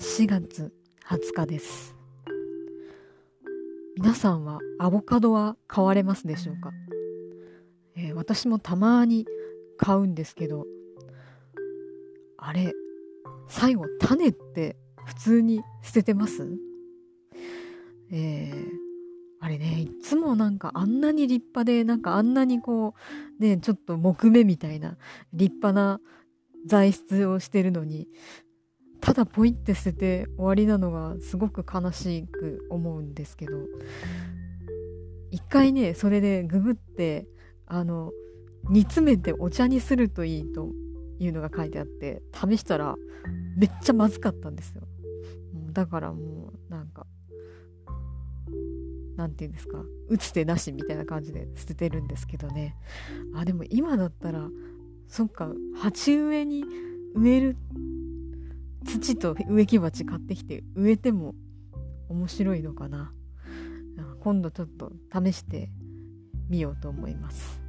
4月20日です。皆さんはアボカドは買われますでしょうか、えー、私もたまに買うんですけどあれ最後種って普通に捨ててます？えー、あれねいつもなんかあんなに立派でなんかあんなにこうねちょっと木目みたいな立派な材質をしてるのにただポイって捨てて終わりなのがすごく悲しく思うんですけど一回ねそれでググってあの煮詰めてお茶にするといいというのが書いてあって試したらめっちゃまずかったんですよ。だからもうなんか何て言うんですか打つ手なしみたいな感じで捨ててるんですけどね。あでも今だったらそっか鉢植えに植える土と植木鉢買ってきて植えても面白いのかな今度ちょっと試してみようと思います。